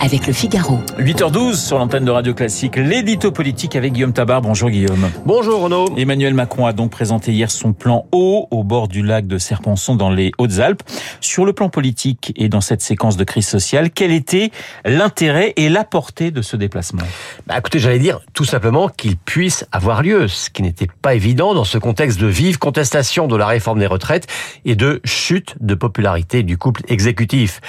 avec le Figaro. 8h12 sur l'antenne de Radio Classique, l'édito politique avec Guillaume Tabar. Bonjour Guillaume. Bonjour Renaud. Emmanuel Macron a donc présenté hier son plan eau au bord du lac de Serponçon dans les Hautes-Alpes. Sur le plan politique et dans cette séquence de crise sociale, quel était l'intérêt et la portée de ce déplacement? Bah Écoutez, j'allais dire tout simplement qu'il puisse avoir lieu, ce qui n'était pas évident dans ce contexte de vive contestation de la réforme des retraites et de chute de popularité du couple exécutif.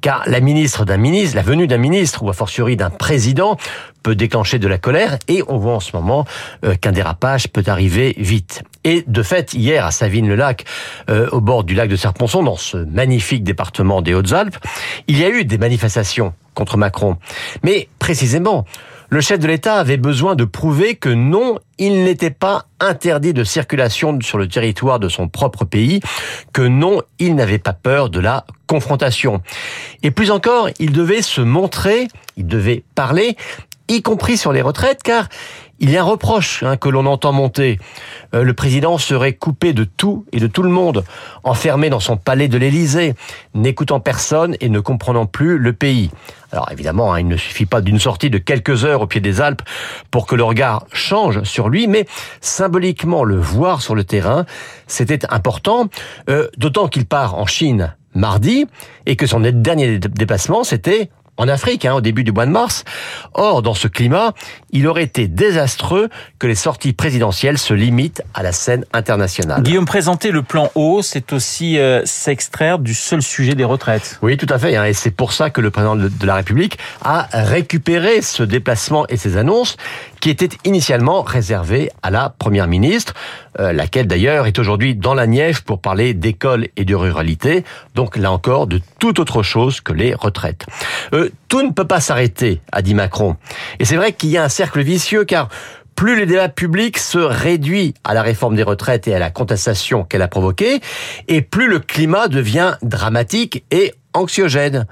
Car la ministre d'un ministre, la venue d'un ministre ou a fortiori d'un président peut déclencher de la colère et on voit en ce moment euh, qu'un dérapage peut arriver vite. Et de fait, hier à Savine-le-Lac, euh, au bord du lac de Serponçon, dans ce magnifique département des Hautes-Alpes, il y a eu des manifestations contre Macron. Mais précisément, le chef de l'État avait besoin de prouver que non, il n'était pas interdit de circulation sur le territoire de son propre pays, que non, il n'avait pas peur de la confrontation. Et plus encore, il devait se montrer, il devait parler, y compris sur les retraites, car il y a un reproche hein, que l'on entend monter. Euh, le président serait coupé de tout et de tout le monde, enfermé dans son palais de l'Élysée, n'écoutant personne et ne comprenant plus le pays. Alors évidemment, hein, il ne suffit pas d'une sortie de quelques heures au pied des Alpes pour que le regard change sur lui, mais symboliquement le voir sur le terrain, c'était important, euh, d'autant qu'il part en Chine mardi et que son dernier déplacement, c'était en Afrique, hein, au début du mois de mars. Or, dans ce climat, il aurait été désastreux que les sorties présidentielles se limitent à la scène internationale. Guillaume, présenter le plan haut, c'est aussi euh, s'extraire du seul sujet des retraites. Oui, tout à fait. Hein, et c'est pour ça que le président de la République a récupéré ce déplacement et ces annonces qui étaient initialement réservées à la Première ministre, euh, laquelle d'ailleurs est aujourd'hui dans la Nièvre pour parler d'école et de ruralité. Donc là encore, de toute autre chose que les retraites. Euh, tout ne peut pas s'arrêter, a dit Macron. Et c'est vrai qu'il y a un cercle vicieux car plus le débat public se réduit à la réforme des retraites et à la contestation qu'elle a provoquée, et plus le climat devient dramatique et anxiogène.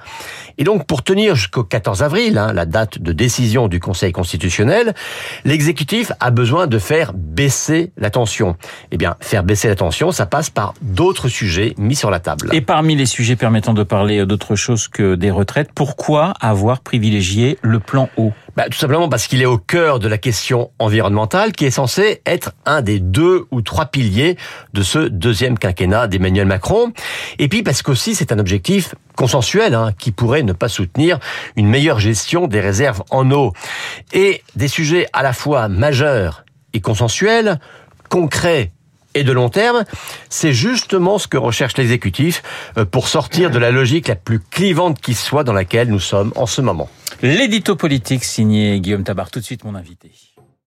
Et donc, pour tenir jusqu'au 14 avril, hein, la date de décision du Conseil constitutionnel, l'exécutif a besoin de faire baisser la tension. Eh bien, faire baisser la tension, ça passe par d'autres sujets mis sur la table. Et parmi les sujets permettant de parler d'autre chose que des retraites, pourquoi avoir privilégié le plan eau bah, Tout simplement parce qu'il est au cœur de la question environnementale qui est censé être un des deux ou trois piliers de ce deuxième quinquennat d'Emmanuel Macron. Et puis parce qu'aussi c'est un objectif consensuel hein, qui pourrait ne pas soutenir une meilleure gestion des réserves en eau. Et des sujets à la fois majeurs et consensuels, concrets et de long terme, c'est justement ce que recherche l'exécutif euh, pour sortir de la logique la plus clivante qui soit dans laquelle nous sommes en ce moment. L'édito politique signé Guillaume Tabar. Tout de suite mon invité.